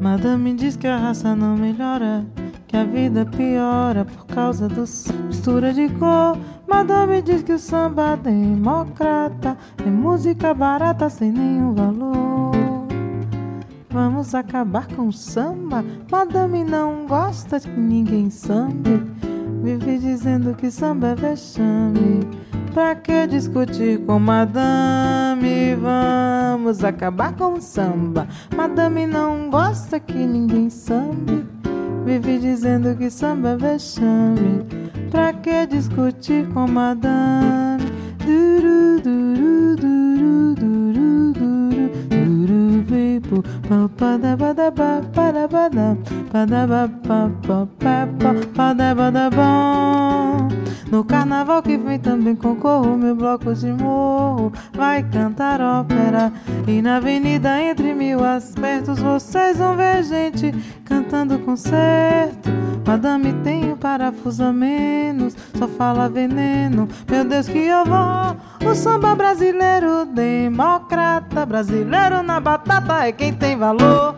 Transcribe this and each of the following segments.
Madame diz que a raça não melhora, que a vida piora por causa do mistura de cor. Madame diz que o samba é democrata é música barata sem nenhum valor. Vamos acabar com o samba? Madame não gosta que ninguém sambe. Vive dizendo que samba é vexame. Pra que discutir com madame? Vamos acabar com o samba. Madame não gosta que ninguém sambe. Vive dizendo que samba é vexame. Pra que discutir com madame? Duru, duru, duru, duru, duru, duru, people. Pa, pa, da, ba, No carnaval que vem também concorro, meu bloco de morro vai cantar ópera. E na avenida entre mil aspectos vocês vão ver gente cantando concerto. Madame tem um parafuso a menos, só fala veneno. Meu Deus que eu vou, o samba brasileiro democrata, brasileiro na batata é quem tem valor.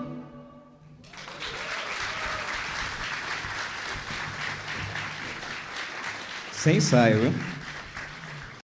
Sem ensaio, viu?